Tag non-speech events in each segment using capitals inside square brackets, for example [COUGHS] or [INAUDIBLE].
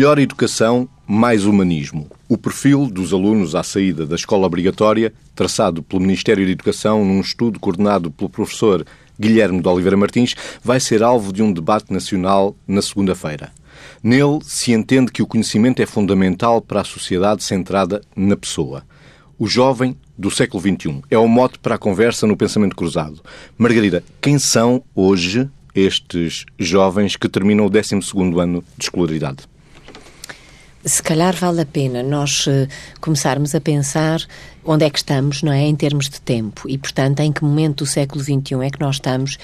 Melhor educação, mais humanismo. O perfil dos alunos à saída da escola obrigatória, traçado pelo Ministério da Educação num estudo coordenado pelo professor Guilherme de Oliveira Martins, vai ser alvo de um debate nacional na segunda-feira. Nele se entende que o conhecimento é fundamental para a sociedade centrada na pessoa. O jovem do século XXI é o mote para a conversa no pensamento cruzado. Margarida, quem são hoje estes jovens que terminam o 12 ano de escolaridade? Se calhar vale a pena nós uh, começarmos a pensar onde é que estamos, não é, em termos de tempo e, portanto, em que momento do século XXI é que nós estamos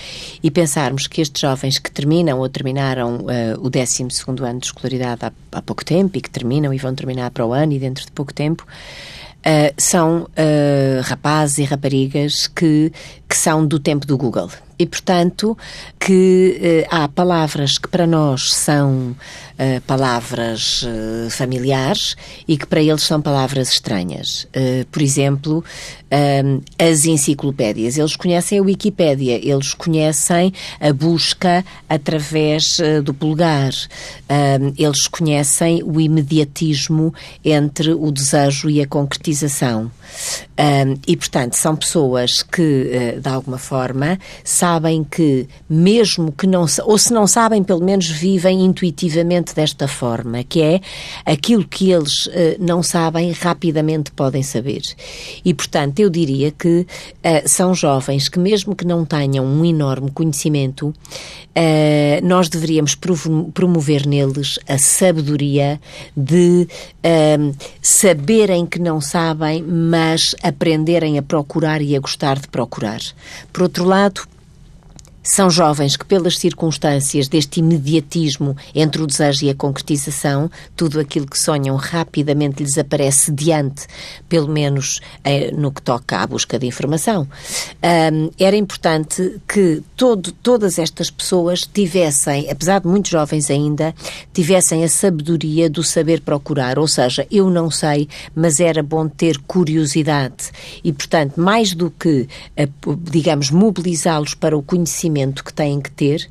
e pensarmos que estes jovens que terminam ou terminaram uh, o 12 ano de escolaridade há, há pouco tempo e que terminam e vão terminar para o ano e dentro de pouco tempo, Uh, são rapazes e raparigas que, que são do tempo do Google. E, portanto, que uh, há palavras que para nós são palavras familiares e que para eles são palavras estranhas. por exemplo, as enciclopédias. Eles conhecem a Wikipédia, eles conhecem a busca através do polegar, eles conhecem o imediatismo entre o desejo e a concretização um, e, portanto, são pessoas que, uh, de alguma forma, sabem que, mesmo que não, ou se não sabem, pelo menos vivem intuitivamente desta forma, que é aquilo que eles uh, não sabem, rapidamente podem saber. E, portanto, eu diria que uh, são jovens que, mesmo que não tenham um enorme conhecimento, nós deveríamos promover neles a sabedoria de saberem que não sabem, mas aprenderem a procurar e a gostar de procurar. Por outro lado, são jovens que, pelas circunstâncias deste imediatismo entre o desejo e a concretização, tudo aquilo que sonham rapidamente lhes aparece diante, pelo menos eh, no que toca à busca de informação. Um, era importante que todo, todas estas pessoas tivessem, apesar de muito jovens ainda, tivessem a sabedoria do saber procurar. Ou seja, eu não sei, mas era bom ter curiosidade. E, portanto, mais do que, eh, digamos, mobilizá-los para o conhecimento que têm que ter,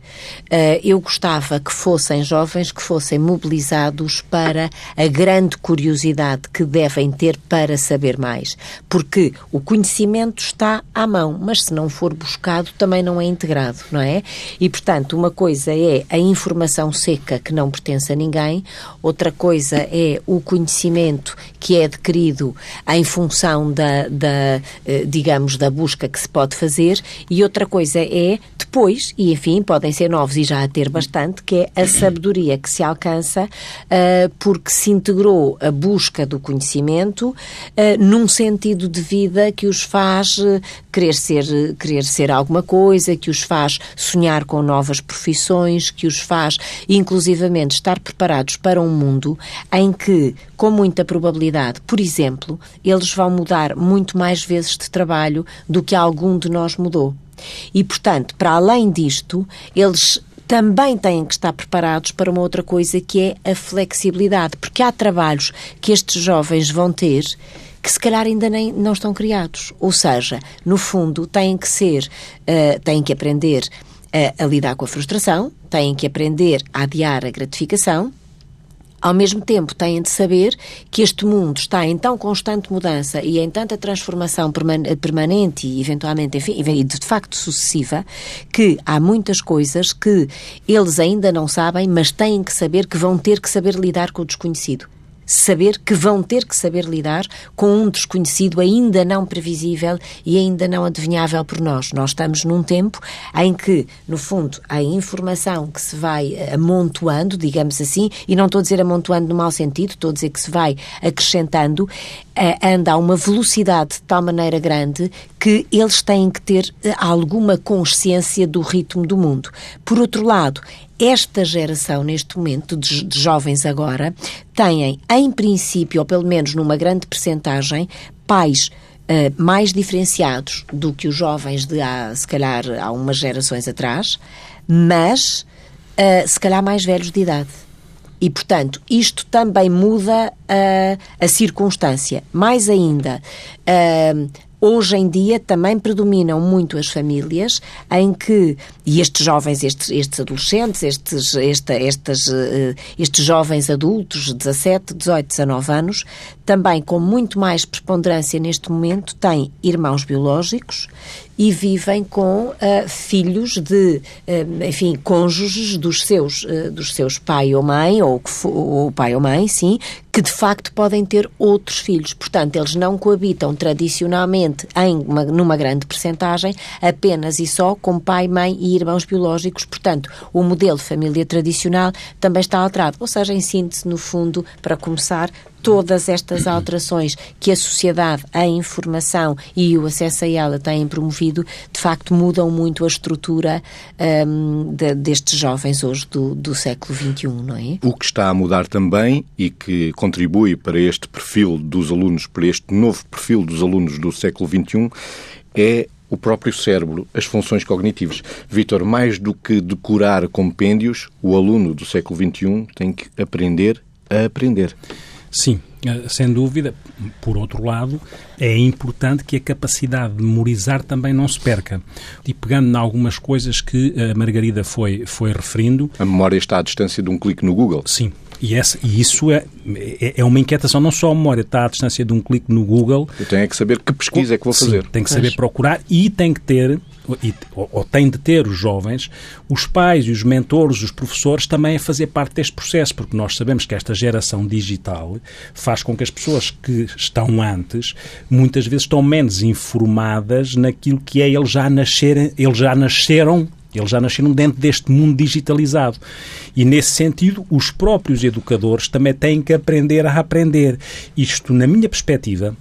uh, eu gostava que fossem jovens que fossem mobilizados para a grande curiosidade que devem ter para saber mais. Porque o conhecimento está à mão, mas se não for buscado também não é integrado, não é? E, portanto, uma coisa é a informação seca que não pertence a ninguém, outra coisa é o conhecimento que é adquirido em função da, da eh, digamos, da busca que se pode fazer, e outra coisa é depois, e enfim, podem ser novos e já a ter bastante, que é a sabedoria que se alcança uh, porque se integrou a busca do conhecimento uh, num sentido de vida que os faz uh, querer ser, querer ser alguma coisa, que os faz sonhar com novas profissões, que os faz, inclusivamente, estar preparados para um mundo em que, com muita probabilidade, por exemplo, eles vão mudar muito mais vezes de trabalho do que algum de nós mudou. E, portanto, para além disto, eles também têm que estar preparados para uma outra coisa que é a flexibilidade, porque há trabalhos que estes jovens vão ter que se calhar ainda nem, não estão criados. Ou seja, no fundo, têm que ser, uh, têm que aprender uh, a lidar com a frustração, têm que aprender a adiar a gratificação, ao mesmo tempo, têm de saber que este mundo está em tão constante mudança e em tanta transformação permanente e, eventualmente, enfim, e de facto sucessiva, que há muitas coisas que eles ainda não sabem, mas têm que saber que vão ter que saber lidar com o desconhecido saber que vão ter que saber lidar com um desconhecido ainda não previsível e ainda não adivinhável por nós. Nós estamos num tempo em que, no fundo, a informação que se vai amontoando, digamos assim, e não estou a dizer amontoando no mau sentido, estou a dizer que se vai acrescentando, eh, anda a uma velocidade de tal maneira grande que eles têm que ter eh, alguma consciência do ritmo do mundo. Por outro lado, esta geração, neste momento, de, de, jovens agora, têm, em princípio, ou pelo menos numa grande percentagem, pais uh, mais diferenciados do que os jovens de há, se calhar, há umas gerações atrás, mas, uh, se calhar, mais velhos de idade. E, portanto, isto também muda uh, a circunstância. Mais ainda, hoje em dia também predominam muito as famílias em que, e estes jovens, estes, estes adolescentes, estes, esta, estes, uh, estes jovens adultos, 17, 18, 19 anos, também com muito mais preponderância neste momento, têm irmãos biológicos e vivem com uh, filhos de, uh, enfim, cônjuges dos seus, uh, dos seus pai ou mãe, ou, ou pai ou mãe, sim, que de facto podem ter outros filhos. Portanto, eles não coabitam tradicionalmente em uma, numa grande percentagem, apenas e só com pai, mãe e irmãos biológicos. Portanto, o modelo de família tradicional também está alterado. Ou seja, em síntese, no fundo, para começar, todas estas alterações que a sociedade, a informação e o acesso a ela têm promovido, de facto mudam muito a estrutura um, de, destes jovens hoje do, do século XXI, não é? O que está a mudar também e que contribui para este perfil dos alunos, para este novo perfil dos alunos do século XXI, é o próprio cérebro, as funções cognitivas. Vítor, mais do que decorar compêndios, o aluno do século XXI tem que aprender a aprender. Sim, eh, sem dúvida. Por outro lado, é importante que a capacidade de memorizar também não se perca. E pegando em algumas coisas que a Margarida foi, foi referindo. A memória está à distância de um clique no Google. Sim. E, essa, e isso é, é, é, uma inquietação, não só a memória está à distância de um clique no Google. Eu tenho é que saber que pesquisa é que vou fazer. Sim, tem que saber procurar e tem que ter e, ou, ou tem de ter os jovens, os pais e os mentores, os professores, também a fazer parte deste processo, porque nós sabemos que esta geração digital faz com que as pessoas que estão antes, muitas vezes estão menos informadas naquilo que é eles já nascerem, eles já nasceram eles já nasceram dentro deste mundo digitalizado. E, nesse sentido, os próprios educadores também têm que aprender a aprender. Isto, na minha perspectiva,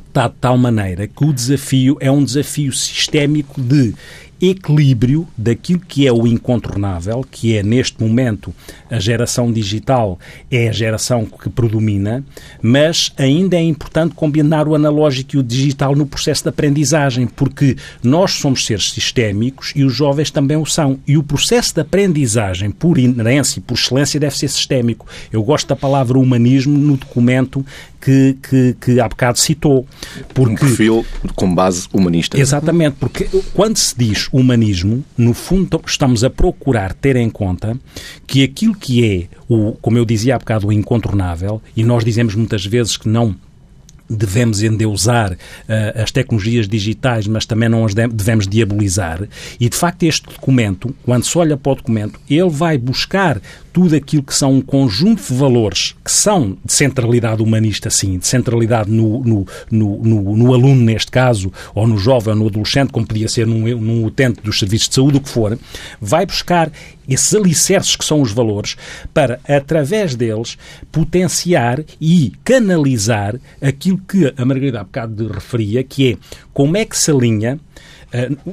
está de tal maneira que o desafio é um desafio sistémico de equilíbrio daquilo que é o incontornável, que é neste momento a geração digital é a geração que predomina, mas ainda é importante combinar o analógico e o digital no processo de aprendizagem, porque nós somos seres sistémicos e os jovens também o são. E o processo de aprendizagem, por inerência e por excelência, deve ser sistémico. Eu gosto da palavra humanismo no documento que, que, que há bocado citou. Porque, um perfil com base humanista. Exatamente, porque quando se diz humanismo, no fundo estamos a procurar ter em conta que aquilo que é, o, como eu dizia há bocado, o incontornável, e nós dizemos muitas vezes que não devemos endeusar uh, as tecnologias digitais, mas também não as devemos diabolizar. E, de facto, este documento, quando se olha para o documento, ele vai buscar tudo aquilo que são um conjunto de valores que são de centralidade humanista, sim, de centralidade no, no, no, no, no aluno, neste caso, ou no jovem, ou no adolescente, como podia ser num, num utente dos serviços de saúde, o que for, vai buscar esses alicerces que são os valores para, através deles, potenciar e canalizar aquilo que a Margarida há bocado referia, que é como é que se alinha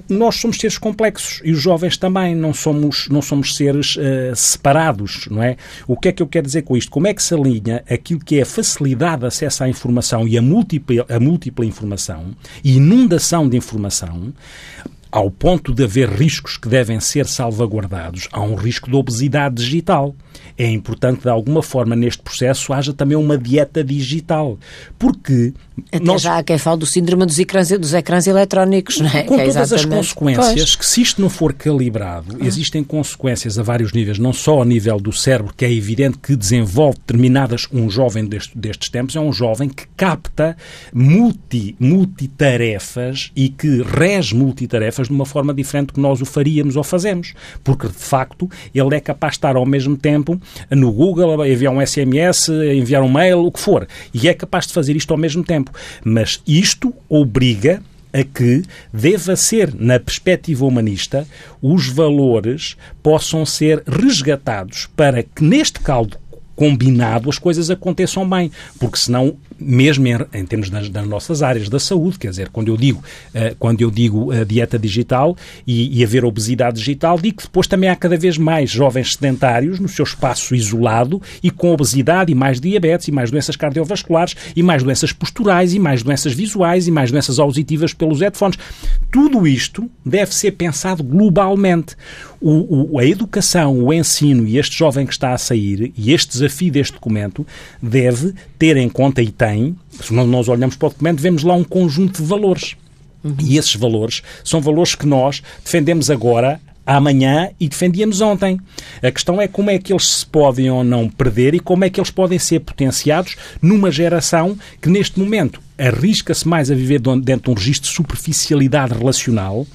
nós somos seres complexos e os jovens também não somos, não somos seres uh, separados, não é? O que é que eu quero dizer com isto? Como é que se alinha aquilo que é a facilidade de acesso à informação e a múltipla, a múltipla informação e inundação de informação ao ponto de haver riscos que devem ser salvaguardados, há um risco de obesidade digital. É importante, de alguma forma, neste processo, haja também uma dieta digital. Porque. Até nós... já há quem fale do síndrome dos ecrãs, dos ecrãs eletrónicos, não é? Com é todas as consequências, pois. que se isto não for calibrado, ah. existem consequências a vários níveis, não só ao nível do cérebro, que é evidente que desenvolve determinadas. Um jovem deste, destes tempos é um jovem que capta multi, multitarefas e que rege multitarefas de uma forma diferente do que nós o faríamos ou fazemos. Porque, de facto, ele é capaz de estar ao mesmo tempo no Google, enviar um SMS, enviar um mail, o que for. E é capaz de fazer isto ao mesmo tempo. Mas isto obriga a que deva ser, na perspectiva humanista, os valores possam ser resgatados para que neste caldo combinado as coisas aconteçam bem, porque senão mesmo em, em termos das, das, nossas áreas da saúde, quer dizer, quando eu digo, uh, quando eu digo uh, dieta digital e, e haver obesidade digital, digo que depois também há cada vez mais jovens sedentários no seu espaço isolado e com obesidade e mais diabetes e mais doenças cardiovasculares e mais doenças posturais e mais doenças visuais e mais doenças auditivas pelos headphones. Tudo isto deve ser pensado globalmente. O, o, a educação, o ensino e este jovem que está a sair e este desafio deste documento deve ter em conta e tem, se nós olhamos para o documento, vemos lá um conjunto de valores Uhum. E esses valores são valores que nós defendemos agora amanhã e defendíamos ontem. A questão é como é que eles se podem ou não perder e como é que eles podem ser potenciados numa geração que neste momento arrisca-se mais a viver dentro de um registro de superficialidade relacional,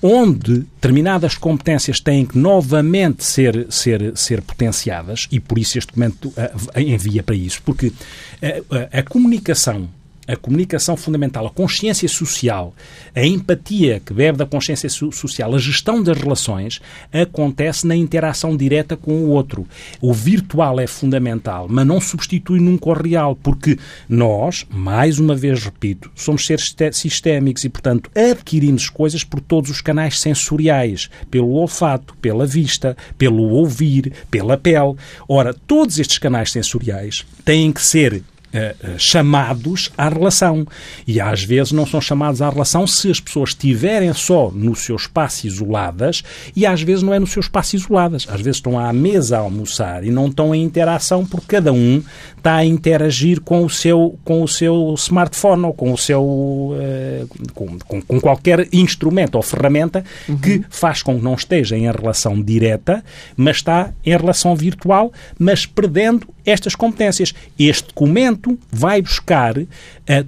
onde determinadas competências têm que novamente ser, ser, ser potenciadas, e por isso este documento uh, envia para isso, porque a, a, a comunicação a comunicação fundamental, a consciência social, a empatia que bebe da consciência social, a gestão das relações, acontece na interação direta com o outro. O virtual é fundamental, mas não substitui nunca o real, porque nós, mais uma vez repito, somos seres sistémicos e, portanto, adquirimos coisas por todos os canais sensoriais, pelo olfato, pela vista, pelo ouvir, pela pele. Ora, todos estes canais sensoriais têm que ser eh, eh, chamados à relação. E às vezes não são chamados à relação se as pessoas estiverem só no seu espaço isoladas e às vezes não é no seu espaço isoladas. Às vezes estão à mesa a almoçar e não estão em interação porque cada um está a interagir com o seu, com o seu smartphone ou com o seu uh, com, com, com, qualquer instrumento ou ferramenta uhum. que faz com que não esteja em relação direta, mas está em relação virtual, mas perdendo estas competências. Este documento vai buscar uh,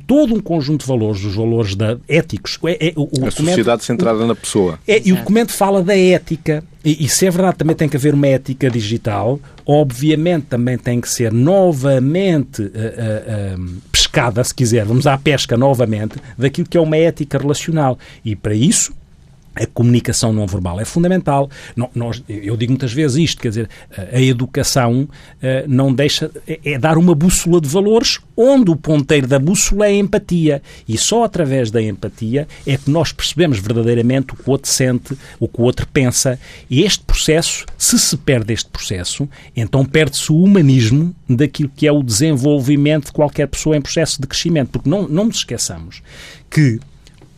todo um conjunto de valores, os valores da, éticos. É, é, o, o a sociedade centrada na pessoa. É, e o documento fala da ética. E, e se é verdade, também tem que haver uma ética digital, obviamente também tem que ser novamente uh, uh, pescada, se quiser, vamos à pesca novamente, daquilo que é uma ética relacional. E para isso a comunicação não verbal é fundamental. Nós, eu digo muitas vezes isto, quer dizer, a educação eh, não deixa, é, é dar uma bússola de valores onde o ponteiro da bússola é a empatia. E só através da empatia é que nós percebemos verdadeiramente o que o outro sente, o que o outro pensa. E este processo, se se perde este processo, então perde-se o humanismo daquilo que é o desenvolvimento de qualquer pessoa em processo de crescimento. Porque não, não nos esqueçamos que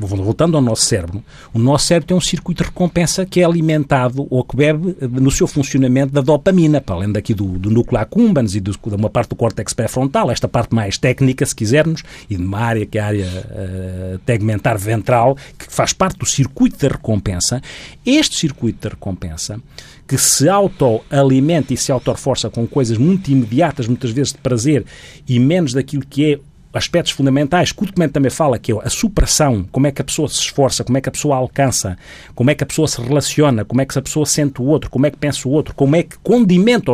voltando ao nosso cérebro, o nosso cérebro tem um circuito de recompensa que é alimentado ou que bebe no seu funcionamento da dopamina, para além daqui do, do núcleo accumbens e do, de uma parte do córtex pré-frontal, esta parte mais técnica, se quisermos, e de uma área que é a área uh, tegmentar ventral, que faz parte do circuito da recompensa. Este circuito da recompensa que se autoalimenta e se autorforça com coisas muito imediatas, muitas vezes de prazer, e menos daquilo que é aspectos fundamentais que o documento também fala, que é a superação, como é que a pessoa se esforça, como é que a pessoa alcança, como é que a pessoa se relaciona, como é que a pessoa sente o outro, como é que pensa o outro, como é que condimenta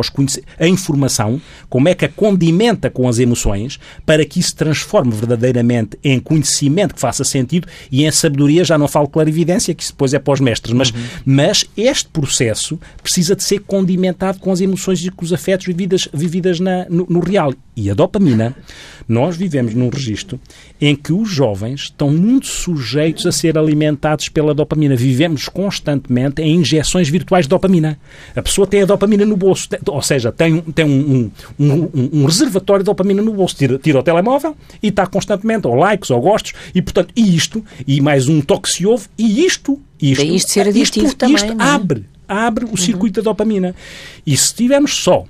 a informação, como é que a condimenta com as emoções, para que isso se transforme verdadeiramente em conhecimento que faça sentido e em sabedoria, já não falo clarividência, que isso depois é para os mestres, mas, uhum. mas este processo precisa de ser condimentado com as emoções e com os afetos vividas, vividas na, no, no real. E a dopamina, nós vivemos num registro em que os jovens estão muito sujeitos a ser alimentados pela dopamina. Vivemos constantemente em injeções virtuais de dopamina. A pessoa tem a dopamina no bolso, ou seja, tem, tem um, um, um, um reservatório de dopamina no bolso. Tira, tira o telemóvel e está constantemente, ou likes, ou gostos, e portanto, e isto, e mais um toque se ouve, e isto, isto, Daí isto ser aditivo isto, também, isto é? abre, abre o circuito uhum. da dopamina. E se tivermos só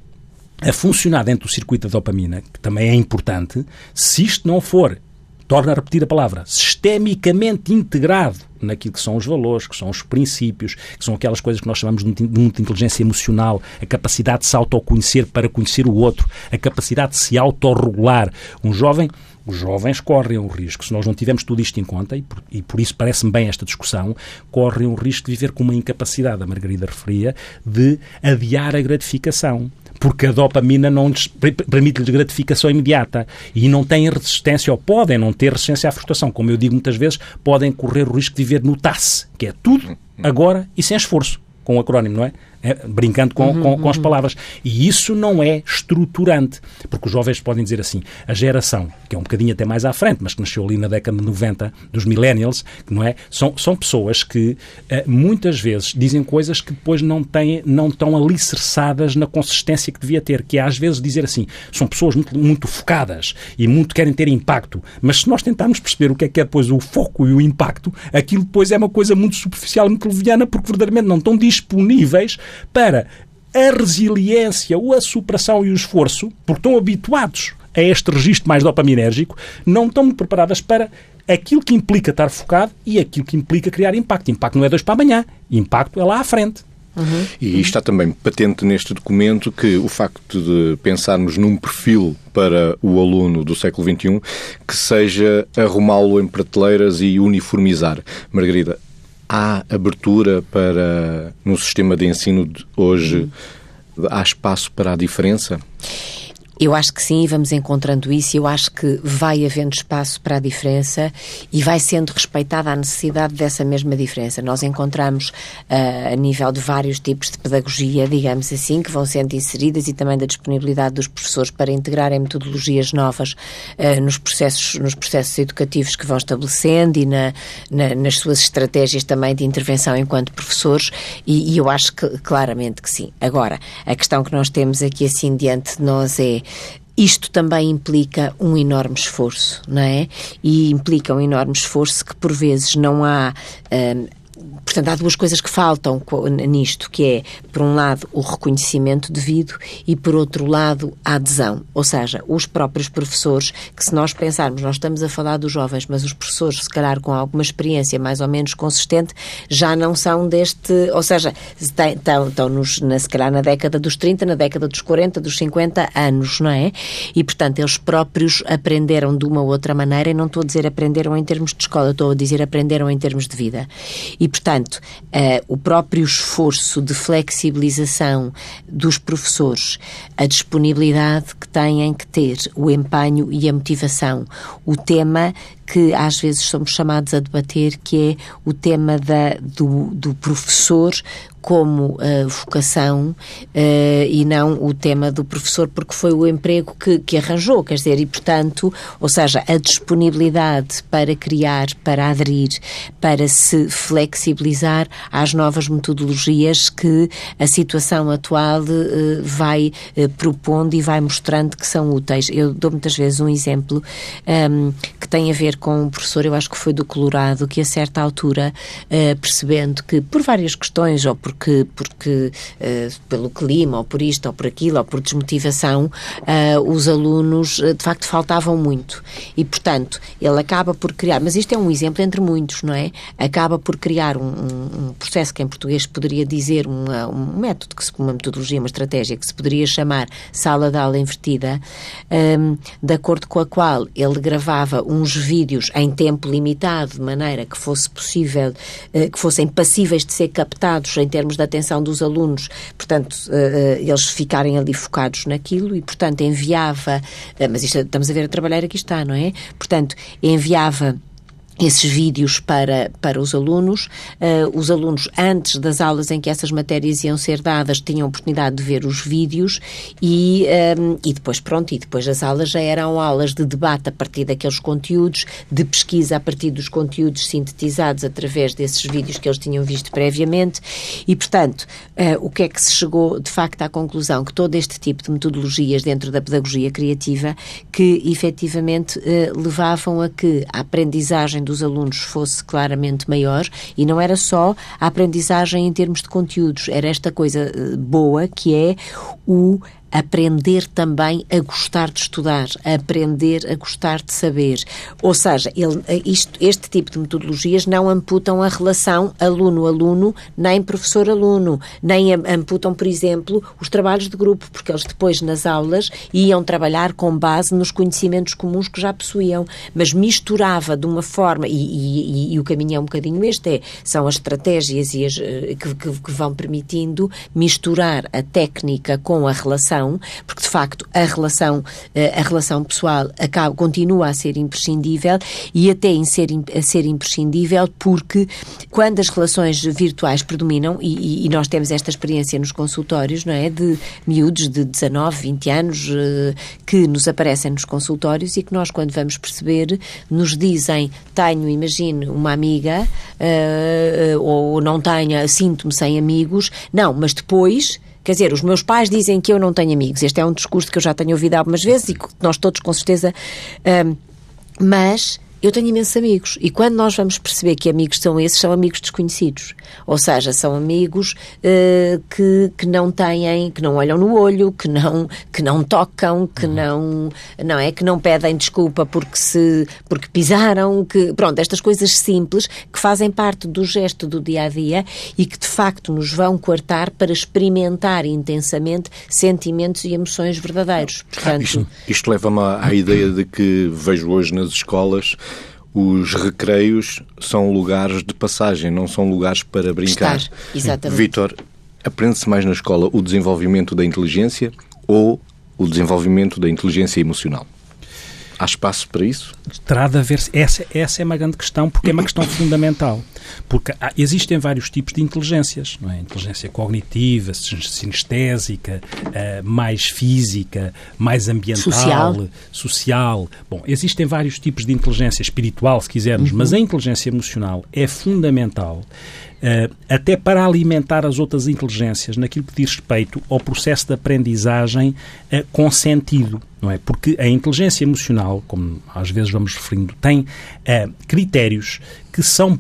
a funcionar dentro do circuito da dopamina, que também é importante, se isto não for, torna a repetir a palavra, sistemicamente integrado naquilo que são os valores, que são os princípios, que são aquelas coisas que nós chamamos de muita inteligência emocional, a capacidade de se autoconhecer para conhecer o outro, a capacidade de se autorregular. Um jovem os jovens correm um risco, se nós não tivermos tudo isto em conta, e por, e por isso parece-me bem esta discussão, correm um risco de viver com uma incapacidade, a Margarida referia, de adiar a gratificação porque a dopamina não permite-lhes gratificação imediata e não têm resistência, ou podem não ter resistência à frustração. Como eu digo muitas vezes, podem correr o risco de viver no TAS, que é tudo, agora e sem esforço, com o acrónimo, não é? é, brincando com, uhum, com, com, as palavras. E isso não é estruturante, porque os jovens podem dizer assim, a geração, que é um bocadinho até mais à frente, mas que nasceu ali na década de 90, dos millennials, não é? São, são pessoas que eh, muitas vezes dizem coisas que depois não, têm, não estão alicerçadas na consistência que devia ter, que é às vezes dizer assim, são pessoas muito, muito focadas e muito querem ter impacto, mas se nós tentarmos perceber o que é que é depois o foco e o impacto, aquilo depois é uma coisa muito superficial, muito leviana, porque verdadeiramente não estão disponíveis para a resiliência, ou a superação e o esforço, porque estão habituados a este registro mais dopaminérgico, não estão muito preparadas para aquilo que implica estar focado e aquilo que implica criar impacto. Impacto não é dois para amanhã, impacto é lá à frente. Uhum. E está também patente neste documento que o facto de pensarmos num perfil para o aluno do século XXI que seja arrumá-lo em prateleiras e uniformizar. Margarida, há abertura para, no sistema de ensino de hoje, há espaço para a diferença? Eu acho que sim, vamos encontrando isso. Eu acho que vai havendo espaço para a diferença e vai sendo respeitada a necessidade dessa mesma diferença. Nós encontramos, uh, a nível de vários tipos de pedagogia, digamos assim, que vão sendo inseridas e também da disponibilidade dos professores para integrarem metodologias novas uh, nos, processos, nos processos educativos que vão estabelecendo e na, na, nas suas estratégias também de intervenção enquanto professores. E, e eu acho que claramente que sim. Agora, a questão que nós temos aqui assim diante de nós é isto também implica um enorme esforço, não é? E implica um enorme esforço que por vezes não há hum, Portanto, há duas coisas que faltam nisto, que é, por um lado, o reconhecimento devido e, por outro lado, a adesão. Ou seja, os próprios professores, que se nós pensarmos, nós estamos a falar dos jovens, mas os professores, se calhar com alguma experiência mais ou menos consistente, já não são deste... Ou seja, estão, estão nos, na, se calhar na década dos 30, na década dos 40, dos 50 anos, não é? E, portanto, eles próprios aprenderam de uma ou outra maneira, e não estou a dizer aprenderam em termos de escola, estou a dizer aprenderam em termos de vida. E, portanto, Portanto, uh, o próprio esforço de flexibilização dos professores, a disponibilidade que têm que ter, o empenho e a motivação, o tema que às vezes somos chamados a debater, que é o tema da, do, do professor como uh, vocação uh, e não o tema do professor, porque foi o emprego que, que arranjou, quer dizer, e portanto, ou seja, a disponibilidade para criar, para aderir, para se flexibilizar às novas metodologias que a situação atual uh, vai propondo e vai mostrando que são úteis. Eu dou muitas vezes um exemplo um, ehm, que tem a ver com um professor, eu acho que foi do Colorado, que a certa altura, percebendo que por várias questões ou por porque, porque uh, pelo clima, ou por isto, ou por aquilo, ou por desmotivação, uh, os alunos uh, de facto faltavam muito. E, portanto, ele acaba por criar, mas isto é um exemplo entre muitos, não é? Acaba por criar um, um, um processo que em português poderia dizer uma, um método, que se, uma metodologia, uma estratégia que se poderia chamar sala de aula invertida, um, de acordo com a qual ele gravava uns vídeos em tempo limitado, de maneira que fosse possível, que fossem passíveis de ser captados em termos termos da atenção dos alunos, portanto, uh, eles ficarem ali focados naquilo e, portanto, enviava, uh, mas isto, estamos a ver a trabalhar aqui está, não é? Portanto, enviava esses vídeos para, para os alunos. Uh, os alunos, antes das aulas em que essas matérias iam ser dadas, tinham oportunidade de ver os vídeos e, um, ehm, e depois, pronto, e depois as aulas já eram aulas de debate a partir daqueles conteúdos, de pesquisa a partir dos conteúdos sintetizados através desses vídeos que eles tinham visto previamente e, portanto, uh, o que é que se chegou, de facto, à conclusão? Que todo este tipo de metodologias dentro da pedagogia criativa que, efetivamente, uh, levavam a que a aprendizagem dos alunos fosse claramente maior e não era só a aprendizagem em termos de conteúdos, era esta coisa eh, boa que é o aprender também a gostar de estudar, a aprender a gostar de saber. Ou seja, ele, isto, este tipo de metodologias não amputam a relação aluno-aluno, nem professor-aluno, nem amputam, por exemplo, os trabalhos de grupo, porque eles depois nas aulas iam trabalhar com base nos conhecimentos comuns que já possuíam, mas misturava de uma forma, e, e, e o caminho é um bocadinho este, é, são as estratégias e as, eh, que, que, que vão permitindo misturar a técnica com a relação relação, porque de facto a relação, eh, a relação pessoal acaba, continua a ser imprescindível e até em ser, a ser imprescindível porque quando as relações virtuais predominam, e, e nós temos esta experiência nos consultórios, não é? De miúdos de 19, 20 anos eh, que nos aparecem nos consultórios e que nós, quando vamos perceber, nos dizem: Tenho, imagino, uma amiga, uh, ou não tenho, sinto-me sem amigos. Não, mas depois Quer dizer, os meus pais dizem que eu não tenho amigos. Este é um discurso que eu já tenho ouvido algumas vezes e que nós todos, com certeza. Um, mas Eu tenho imensos amigos e quando nós vamos perceber que amigos são esses, são amigos desconhecidos. Ou seja, são amigos uh, que, que não têm, que não olham no olho, que não, que não tocam, que uhum. não, não é, que não pedem desculpa porque se, porque pisaram, que, pronto, estas coisas simples que fazem parte do gesto do dia a dia e que de facto nos vão coartar para experimentar intensamente sentimentos e emoções verdadeiros. Portanto, isto, isto leva-me à ideia de que vejo hoje nas escolas os recreios são lugares de passagem, não são lugares para brincar. Estar, exatamente. Vítor, aprende-se mais na escola o desenvolvimento da inteligência ou o desenvolvimento da inteligência emocional? Há espaço para isso? Terá de haver. Essa, essa é uma grande questão, porque é uma questão fundamental. Porque há, existem vários tipos de inteligências, não é? Inteligência cognitiva, sinestésica, uh, mais física, mais ambiental, social. social. Bom, existem vários tipos de inteligência espiritual, se quisermos, uhum. mas a inteligência emocional é fundamental até para alimentar as outras inteligências naquilo que diz respeito ao processo de aprendizagem uh, com sentido, não é? Porque a inteligência emocional, como às vezes vamos referindo, tem uh, critérios que são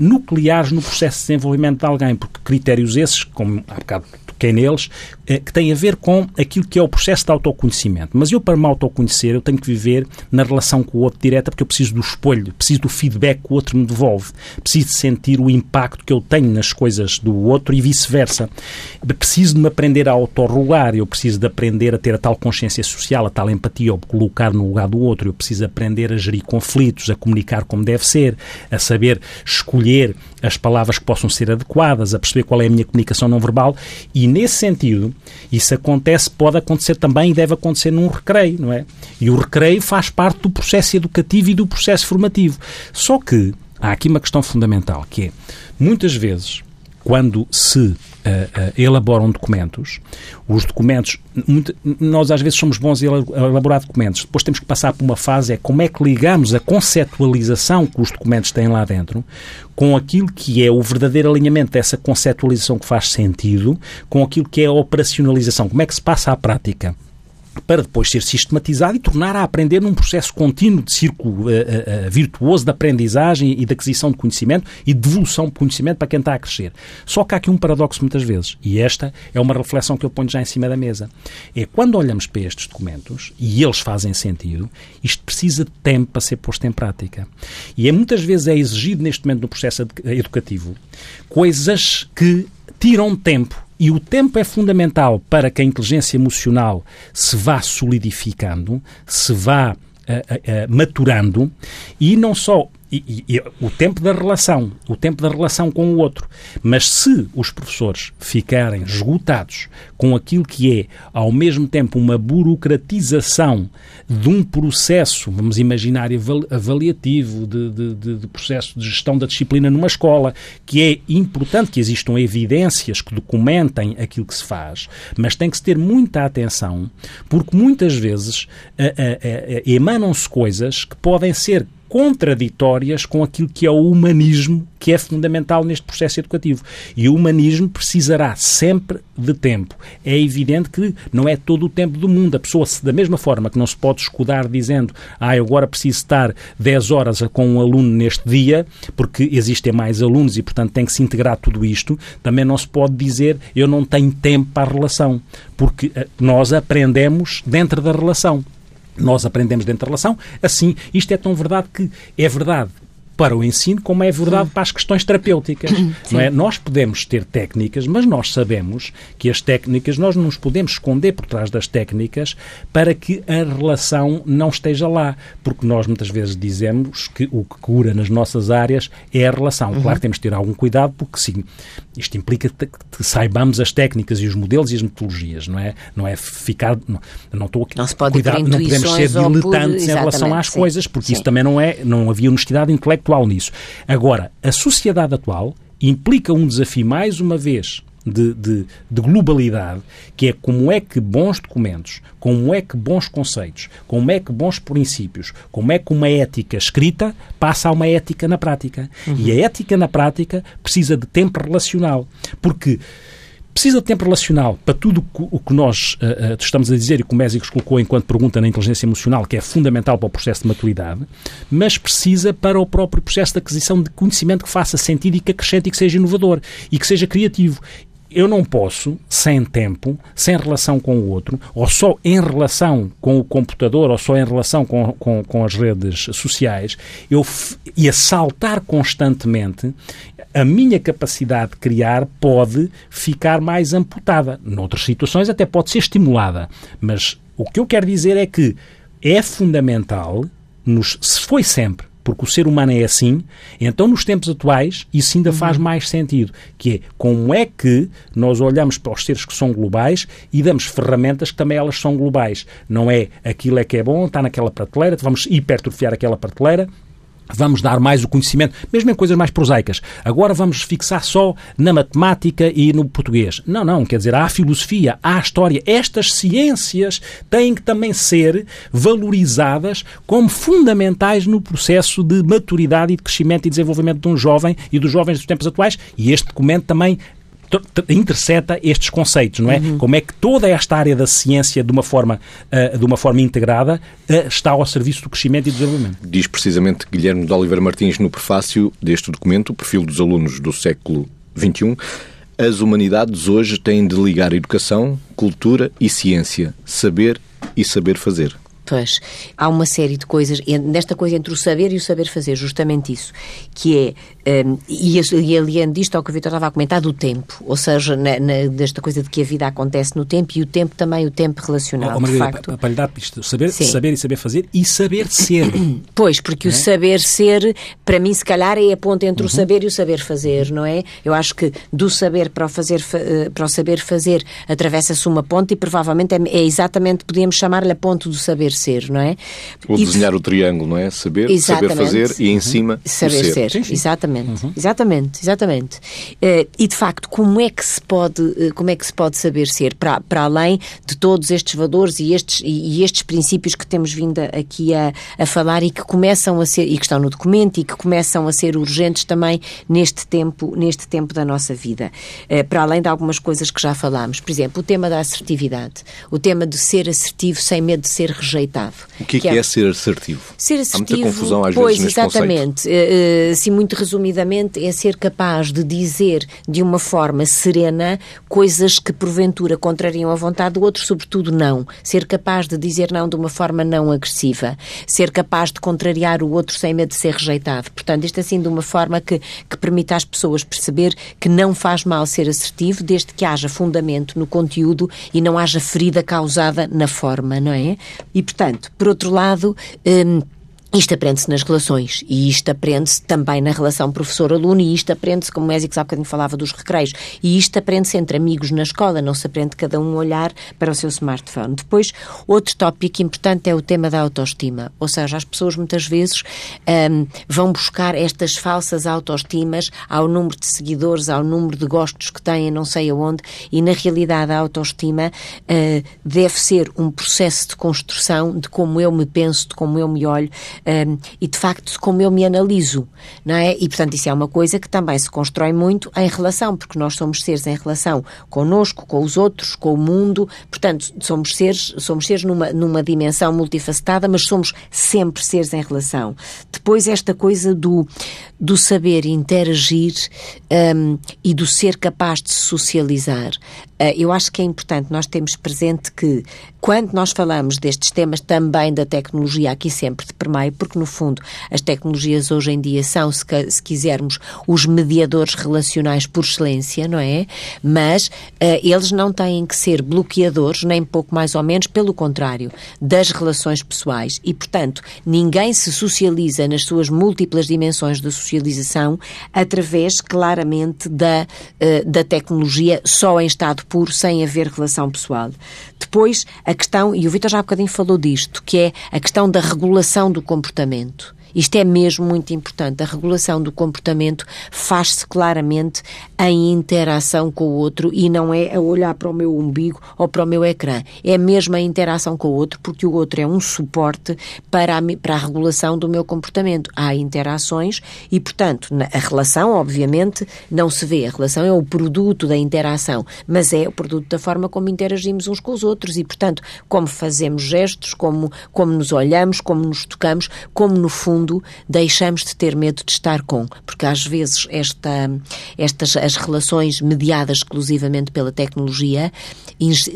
nucleares no processo de desenvolvimento de alguém, porque critérios esses, como há bocado toquei neles, eh, que tem a ver com aquilo que é o processo de autoconhecimento. Mas eu, para me autoconhecer, eu tenho que viver na relação com o outro direta, porque eu preciso do espelho, preciso do feedback que o outro me devolve, preciso de sentir o impacto que eu tenho nas coisas do outro e vice-versa. Preciso de me aprender a autorrogar, eu preciso de aprender a ter a tal consciência social, a tal empatia, ou colocar no lugar do outro, eu preciso aprender a gerir conflitos, a comunicar como deve ser, a saber escolher as palavras que possam ser adequadas, a perceber qual é a minha comunicação não verbal e, nesse sentido, isso acontece, pode acontecer também e deve acontecer num recreio, não é? E o recreio faz parte do processo educativo e do processo formativo. Só que há aqui uma questão fundamental, que é, muitas vezes, quando se uh, elaboram documentos. Os documentos, muito, nós às vezes somos bons em elaborar documentos, depois temos que passar por uma fase, é como é que ligamos a conceptualização que os documentos têm lá dentro com aquilo que é o verdadeiro alinhamento dessa conceptualização que faz sentido com aquilo que é a operacionalização, como é que se passa à prática para depois ser sistematizado e tornar a aprender num processo contínuo de círculo uh, uh, virtuoso de aprendizagem e de aquisição de conhecimento e de devolução de conhecimento para quem está a crescer. Só que há aqui um paradoxo muitas vezes, e esta é uma reflexão que eu ponho já em cima da mesa. É quando olhamos para estes documentos, e eles fazem sentido, isto precisa de tempo para ser posto em prática. E é, muitas vezes é exigido neste momento no processo educativo coisas que tiram tempo e o tempo é fundamental para que a inteligência emocional se vá solidificando, se vá uh, uh, uh, maturando e não só e, e, e, o tempo da relação, o tempo da relação com o outro. Mas se os professores ficarem esgotados com aquilo que é, ao mesmo tempo, uma burocratização de um processo, vamos imaginar, avaliativo, de, de, de, de processo de gestão da disciplina numa escola, que é importante que existam evidências que documentem aquilo que se faz, mas tem que se ter muita atenção, porque muitas vezes emanam-se coisas que podem ser contraditórias com aquilo que é o humanismo que é fundamental neste processo educativo. E o humanismo precisará sempre de tempo. É evidente que não é todo o tempo do mundo. A pessoa, da mesma forma que não se pode escudar dizendo ah, agora preciso estar 10 horas com um aluno neste dia, porque existem mais alunos e, portanto, tem que se integrar tudo isto, também não se pode dizer eu não tenho tempo para a relação, porque eh, nós aprendemos dentro da relação nós aprendemos dentro da relação. Assim, isto é tão verdade que é verdade para o ensino, como é verdade para as questões terapêuticas. Não é? Nós podemos ter técnicas, mas nós sabemos que as técnicas, nós não nos podemos esconder por trás das técnicas para que a relação não esteja lá. Porque nós muitas vezes dizemos que o que cura nas nossas áreas é a relação. Uhum. Claro que temos de ter algum cuidado, porque sim, isto implica que, que saibamos as técnicas e os modelos e as metodologias, não é? Não é ficar. Não, não estou aqui. Não se pode cuidar, não podemos ser diletantes por... em relação às sim, coisas, porque sim. isso também não é. Não havia honestidade intelectual intelectual nisso. Agora, a sociedade atual implica um desafio, mais uma vez, de, de, de, globalidade, que é como é que bons documentos, como é que bons conceitos, como é que bons princípios, como é que uma ética escrita passa a uma ética na prática. Uhum. E a ética na prática precisa de tempo relacional. Porque precisa de tempo relacional para tudo o que nós uh, uh, estamos a dizer e que o Mésicos colocou enquanto pergunta na inteligência emocional, que é fundamental para o processo de maturidade, mas precisa para o próprio processo de aquisição de conhecimento que faça sentido e que acrescente e que seja inovador e que seja criativo. Eu não posso, sem tempo, sem relação com o outro, ou só em relação com o computador, ou só em relação com, com, com as redes sociais, eu e a saltar constantemente, a minha capacidade de criar pode ficar mais amputada. Noutras situações até pode ser estimulada. Mas o que eu quero dizer é que é fundamental, nos, se foi sempre, porque o ser humano é assim, então nos tempos atuais isso ainda faz uhum. mais sentido, que é como é que nós olhamos para os seres que são globais e damos ferramentas que também elas são globais. Não é aquilo é que é bom, está naquela prateleira, vamos hipertrofiar aquela prateleira, Vamos dar mais o conhecimento, mesmo em coisas mais prosaicas. Agora vamos fixar só na matemática e no português. Não, não, quer dizer, há a filosofia, há a história. Estas ciências têm que também ser valorizadas como fundamentais no processo de maturidade e de crescimento e desenvolvimento de um jovem e dos jovens dos tempos atuais. E este documento também intercepta estes conceitos, não é? Uhum. Como é que toda esta área da ciência, de uma forma, uh, de uma forma integrada, uh, está ao serviço do crescimento e do desenvolvimento. Diz precisamente Guilherme de Oliveira Martins no prefácio deste documento, o perfil dos alunos do século XXI. As humanidades hoje têm de ligar educação, cultura e ciência, saber e saber fazer. Pois, há uma série de coisas, nesta coisa entre o saber e o saber fazer, justamente isso, que é, um, e, e aliando disto ao que o Vitor estava a comentar, do tempo, ou seja, na, na, desta coisa de que a vida acontece no tempo e o tempo também, o tempo relacional, oh, Margarida, facto. Para, para lhe dar isto, saber, saber e saber fazer e saber ser. [COUGHS] Pois, porque é? o saber ser, para mim, se calhar, é a ponta entre uhum. o saber e o saber fazer, não é? Eu acho que do saber para o, fazer, eh, para o saber fazer atravessa-se uma ponte e provavelmente é, é exatamente, podíamos chamar-lhe a ponte do saber ser, não é? Ou desenhar o triângulo, não é? Saber, exatamente. saber fazer e em uhum. cima saber ser. ser. Sim, sim. Exatamente, uhum. exatamente, exatamente. Uh, e de facto, como é que se pode, uh, como é que se pode saber ser para, para além de todos estes valores e estes e, e estes princípios que temos vindo aqui a, a falar e que começam a ser e que estão no documento e que começam a ser urgentes também neste tempo, neste tempo da nossa vida. Uh, para além de algumas coisas que já falámos, por exemplo, o tema da assertividade, o tema de ser assertivo sem medo de ser rejeitado. O que, é que é, é, ser assertivo? Ser assertivo. Há muita confusão às pois, vezes neste exatamente. Uh, assim, muito resumidamente, é ser capaz de dizer de uma forma serena coisas que porventura contrariam a vontade do outro, sobretudo não. Ser capaz de dizer não de uma forma não agressiva. Ser capaz de contrariar o outro sem medo de ser rejeitado. Portanto, isto assim de uma forma que, que permita às pessoas perceber que não faz mal ser assertivo, desde que haja fundamento no conteúdo e não haja ferida causada na forma, não é? E, portanto, por outro lado, hum, isto aprende-se nas relações e isto aprende-se também na relação professor-aluno e isto aprende-se, como o Mésicos há bocadinho falava, dos recreios. E isto aprende-se entre amigos na escola, não se aprende cada um olhar para o seu smartphone. Depois, outro tópico importante é o tema da autoestima. Ou seja, as pessoas muitas vezes um, vão buscar estas falsas autoestimas ao número de seguidores, ao número de gostos que têm, não sei aonde, e na realidade a autoestima uh, deve ser um processo de construção de como eu me penso, de como eu me olho, um, e de facto como eu me analiso, não é? E portanto isso é uma coisa que também se constrói muito em relação, porque nós somos seres em relação connosco, com os outros, com o mundo, portanto somos seres, somos seres numa, numa dimensão multifacetada, mas somos sempre seres em relação. Depois esta coisa do, do saber interagir um, e do ser capaz de socializar. Uh, eu acho que é importante nós termos presente que quando nós falamos destes temas também da tecnologia aqui sempre de primeiro, porque no fundo as tecnologias hoje em dia são, se, se quisermos, os mediadores relacionais por excelência, não é? Mas uh, eles não têm que ser bloqueadores, nem pouco mais ou menos, pelo contrário, das relações pessoais. E, portanto, ninguém se socializa nas suas múltiplas dimensões da socialização através, claramente, da, uh, da tecnologia só em estado puro, sem haver relação pessoal. Depois, a questão, e o Vitor já há bocadinho falou disto, que é a questão da regulação do comportamento. Isto é mesmo muito importante. A regulação do comportamento faz-se claramente em interação com o outro e não é a olhar para o meu umbigo ou para o meu ecrã. É mesmo a interação com o outro, porque o outro é um suporte para a, para a regulação do meu comportamento. Há interações e, portanto, a relação, obviamente, não se vê. A relação é o produto da interação, mas é o produto da forma como interagimos uns com os outros e, portanto, como fazemos gestos, como, como nos olhamos, como nos tocamos, como, no fundo, deixamos de ter medo de estar com. Porque, às vezes, esta, estas as relações mediadas exclusivamente pela tecnologia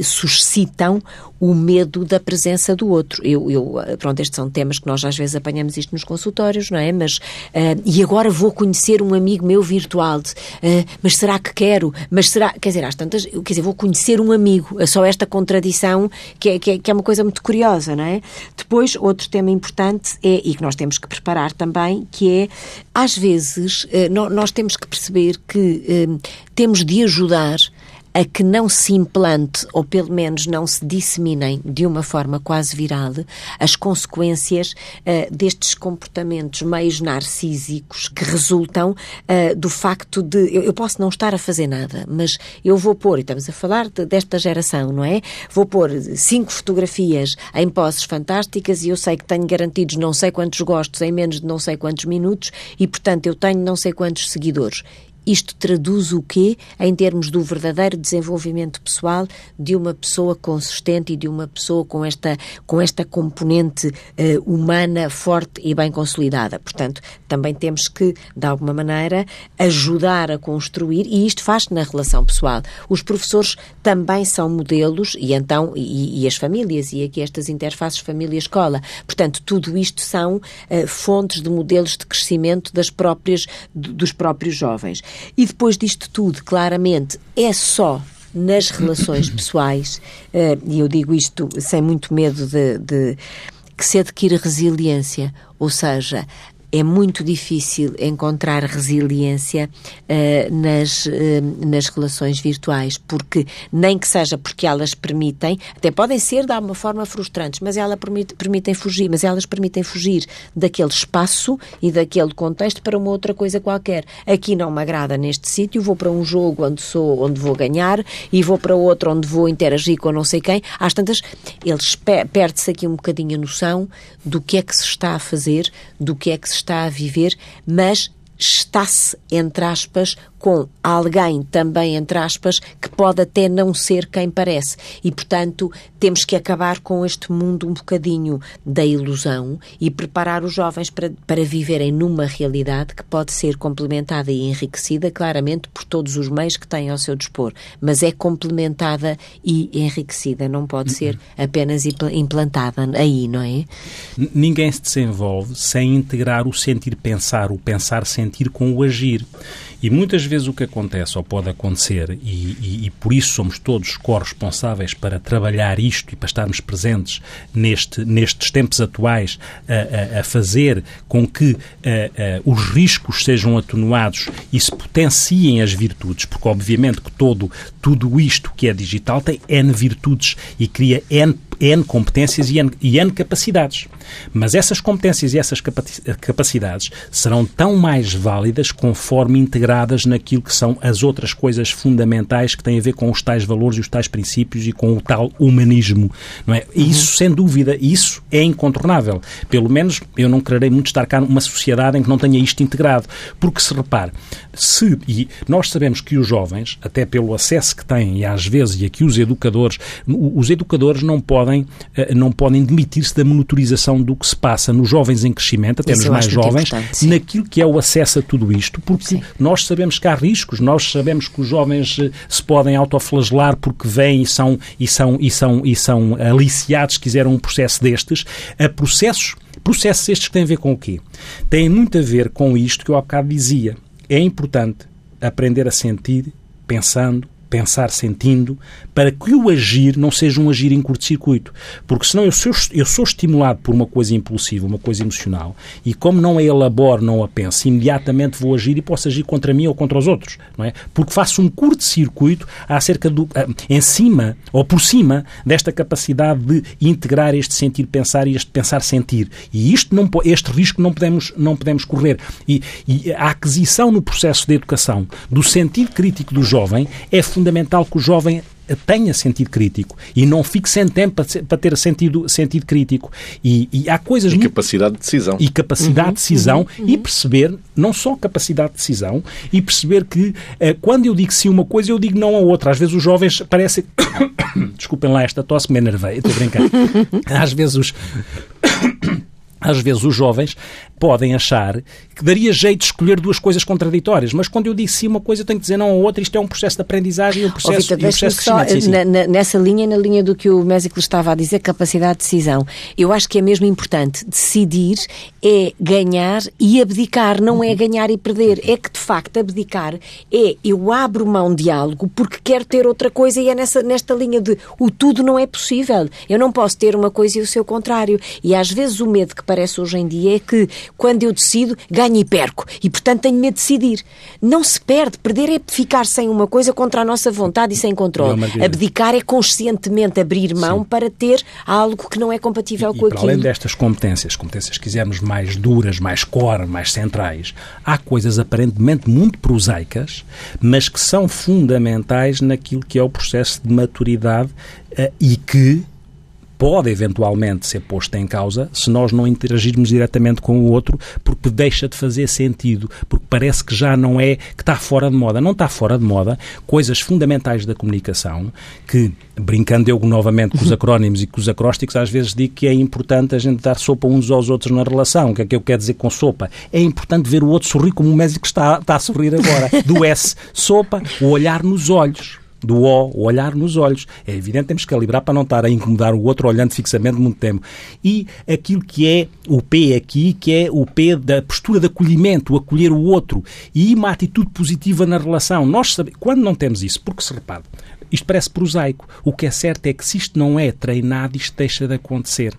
suscitam o medo da presença do outro. Eu, eu, pronto, estes são temas que nós às vezes apanhamos isto nos consultórios, não é? Mas, uh, e agora vou conhecer um amigo meu virtual, uh, mas será que quero? Mas será, quer dizer, às tantas, quer dizer, vou conhecer um amigo, é só esta contradição que é, que é, que é uma coisa muito curiosa, não é? Depois, outro tema importante é, e que nós temos que preparar também, que é, às vezes, uh, nós temos que perceber que temos de ajudar a que não se implante, ou pelo menos não se disseminem de uma forma quase viral, as consequências uh, destes comportamentos meios narcísicos que resultam uh, do facto de. Eu, eu, posso não estar a fazer nada, mas eu vou pôr, e estamos a falar de, desta geração, não é? Vou pôr cinco fotografias em poses fantásticas e eu sei que tenho garantidos não sei quantos gostos em menos de não sei quantos minutos e, portanto, eu tenho não sei quantos seguidores. Isto traduz o quê em termos do verdadeiro desenvolvimento pessoal de uma pessoa consistente e de uma pessoa com esta, com esta componente uh, humana forte e bem consolidada. Portanto, também temos que, de alguma maneira, ajudar a construir, e isto faz-se na relação pessoal. Os professores também são modelos, e então, e, e as famílias, e aqui estas interfaces família-escola. Portanto, tudo isto são uh, fontes de modelos de crescimento das próprias, dos próprios jovens. E depois disto tudo, claramente, é só nas relações [COUGHS] pessoais, eh, e eu digo isto sem muito medo de, de que se adquire resiliência, ou seja, é muito difícil encontrar resiliência uh, nas, uh, nas relações virtuais, porque nem que seja porque elas permitem, até podem ser de alguma forma frustrantes, mas elas permite, permitem fugir, mas elas permitem fugir daquele espaço e daquele contexto para uma outra coisa qualquer. Aqui não me agrada neste sítio, vou para um jogo onde sou, onde vou ganhar e vou para outro onde vou interagir com não sei quem. Às tantas, eles perde-se aqui um bocadinho a noção do que é que se está a fazer, do que é que se está a viver, mas está-se, entre aspas, com alguém também, entre aspas, que pode até não ser quem parece. E, portanto, temos que acabar com este mundo um bocadinho da ilusão e preparar os jovens para, para viverem numa realidade que pode ser complementada e enriquecida, claramente, por todos os meios que têm ao seu dispor. Mas é complementada e enriquecida, não pode ser apenas implantada aí, não é? Ninguém se desenvolve sem integrar o sentir-pensar, o pensar-sentir com o agir. E muitas vezes o que acontece, ou pode acontecer, e, e, e, por isso somos todos corresponsáveis para trabalhar isto e para estarmos presentes neste, nestes tempos atuais a, a, a fazer com que a, os riscos sejam atenuados e se potenciem as virtudes, porque obviamente que todo, tudo isto que é digital tem N virtudes e cria N, N competências e N, e N capacidades. Mas essas competências e essas capacidades serão tão mais válidas conforme integradas naquilo que são as outras coisas fundamentais que têm a ver com os tais valores e os tais princípios e com o tal humanismo. Não é? Uhum. Isso, sem dúvida, isso é incontornável. Pelo menos eu não quererei muito estar cá numa sociedade em que não tenha isto integrado. Porque se repare, se, e nós sabemos que os jovens, até pelo acesso que têm, e às vezes, e aqui os educadores, os educadores não podem, eh, não podem demitir-se da monitorização do que se passa nos jovens em crescimento, até Isso nos mais jovens, naquilo que é o acesso a tudo isto, porque sim. nós sabemos que há riscos, nós sabemos que os jovens eh, se podem autoflagelar porque vêm e são, e são, e são, e são aliciados, se quiserem um processo destes, a processos Processos estes que têm a ver com o quê? Têm muito a ver com isto que eu há bocado dizia. É importante aprender a sentir pensando pensar sentindo, para que o agir não seja um agir em curto-circuito. Porque senão eu sou, eu sou estimulado por uma coisa impulsiva, uma coisa emocional, e como não a elaboro, não a penso, imediatamente vou agir e posso agir contra mim ou contra os outros, não é? Porque faço um curto-circuito acerca do, eh, em cima ou por cima desta capacidade de integrar este sentir pensar e este pensar sentir. E isto não, este risco não podemos, não podemos correr. E, e a aquisição no processo de educação do sentido crítico do jovem é fundamental que o jovem tenha sentido crítico e não fique sem tempo para ter sentido, sentido crítico. E, e há coisas. E muito... capacidade de decisão. E capacidade uhum, de decisão uhum, e perceber, não só capacidade de decisão, e perceber que uh, quando eu digo sim uma coisa, eu digo não a outra. Às vezes os jovens parecem. [COUGHS] Desculpem lá esta tosse, me enervei, estou brincando. [LAUGHS] Às vezes os. [COUGHS] Às vezes os jovens podem achar que daria jeito de escolher duas coisas contraditórias, mas quando eu digo sim uma coisa, tenho que dizer não a outra. Isto é um processo de aprendizagem e um processo, oh, Victor, e um processo de só, sim, sim. Na, nessa linha, na linha do que o Mésicles estava a dizer, capacidade de decisão. Eu acho que é mesmo importante decidir é ganhar e abdicar, não é ganhar e perder. É que, de facto, abdicar é eu abro mão de algo porque quero ter outra coisa e é nessa, nesta linha de o tudo não é possível. Eu não posso ter uma coisa e o seu contrário. E às vezes o medo que parece hoje em dia é que quando eu decido, ganho e perco. E, portanto, tenho medo de decidir. Não se perde. Perder é ficar sem uma coisa contra a nossa vontade e sem controle. Abdicar é conscientemente abrir mão Sim. para ter algo que não é compatível e, com e aquilo. além destas competências, competências, quisermos, mais duras, mais core, mais centrais, há coisas aparentemente muito prosaicas, mas que são fundamentais naquilo que é o processo de maturidade uh, e que pode eventualmente ser posto em causa se nós não interagirmos diretamente com o outro, porque deixa de fazer sentido, porque parece que já não é, que está fora de moda. Não está fora de moda coisas fundamentais da comunicação que, brincando eu novamente com os [LAUGHS] acrónimos e com os acrósticos, às vezes digo que é importante a gente dar sopa uns aos outros na relação. O que é que eu quero dizer com sopa? É importante ver o outro sorrir como o médico está, está a sorrir agora. Do S, sopa, o olhar nos olhos do O, o olhar nos olhos. É evidente temos que calibrar para não estar a incomodar o outro olhando fixamente muito tempo. E aquilo que é o P aqui, que é o P da postura de acolhimento, o acolher o outro e uma atitude positiva na relação. Nós quando não temos isso, porque se repare, isto parece prosaico. O que é certo é que se isto não é treinado, isto deixa de acontecer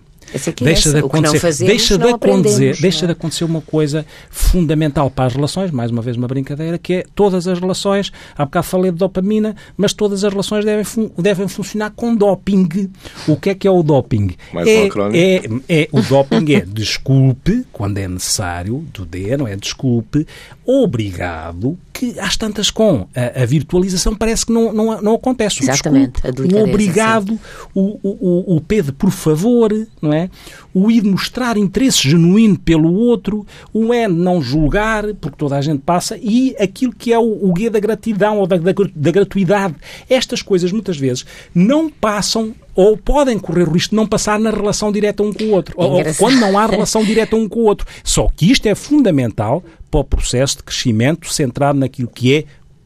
deixa de acontecer, fazemos, deixa de acontecer, deixa é? de acontecer uma coisa fundamental para as relações, mais uma vez uma brincadeira, que é todas as relações, há bocado falei de dopamina, mas todas as relações devem, fun devem funcionar com doping. O que é que é o doping? Mais é, é, é, o doping é [LAUGHS] desculpe, quando é necessário, do D, não é desculpe, obrigado, que às tantas com a, a virtualização parece que não, não, não acontece. Exatamente, desculpe, o obrigado, o, o, o, o P de por favor, não é? O ir mostrar interesse genuíno pelo outro, o é não julgar, porque toda a gente passa, e aquilo que é o, o guia da gratidão ou da, da, da gratuidade. Estas coisas muitas vezes não passam ou podem correr o risco de não passar na relação direta um com o outro. ou, ou quando não há relação direta um com o outro. Só que isto é fundamental para o processo de crescimento centrado naquilo que é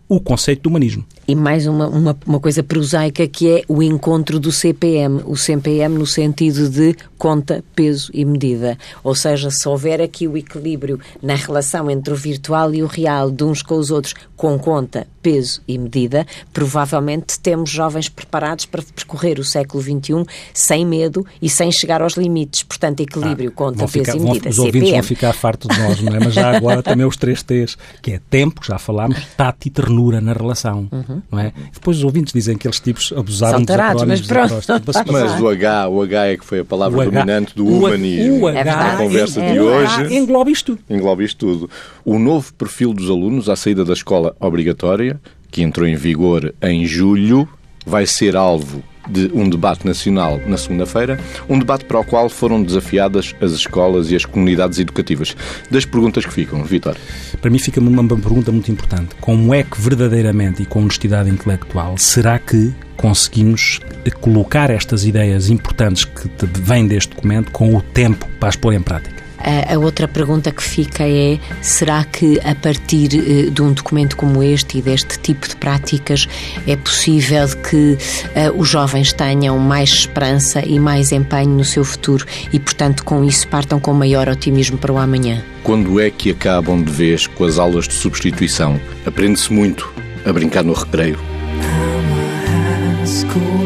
o conceito do humanismo. E mais uma, uma, uma, coisa prosaica que é o encontro do CPM. O CPM no sentido de conta, peso e medida. Ou seja, se houver aqui o equilíbrio na relação entre o virtual e o real, de uns com os outros, com conta, peso e medida, provavelmente temos jovens preparados para percorrer o século XXI sem medo e sem chegar aos limites. Portanto, equilíbrio, ah, conta, peso e medida. Os ouvintes vão ficar fartos de nós, não é? Mas já agora também os três T's, que é tempo, já falámos, tato [LAUGHS] e ternura na relação. Uhum. Não é? Depois os ouvintes dizem que aqueles tipos abusaram dos tarados, mas pronto. Mas o H, o H é que foi a palavra H, dominante do o, humanismo. O H, na conversa é, de é, hoje. Engloba isto tudo. Engloba isto tudo. O novo perfil dos alunos à saída da escola obrigatória, que entrou em vigor em julho, vai ser alvo de um debate nacional na segunda-feira, um debate para o qual foram desafiadas as escolas e as comunidades educativas. Das perguntas que ficam, Vitor. Para mim fica uma pergunta muito importante. Como é que verdadeiramente e com honestidade intelectual será que conseguimos colocar estas ideias importantes que vêm deste documento com o tempo para as pôr em prática? A, outra pergunta que fica é: será que a partir eh, de um documento como este e deste tipo de práticas é possível que uh, os jovens tenham mais esperança e mais empenho no seu futuro e, portanto, com isso partam com maior otimismo para o amanhã? Quando é que acabam de vez com as aulas de substituição? Aprende-se muito a brincar no recreio. school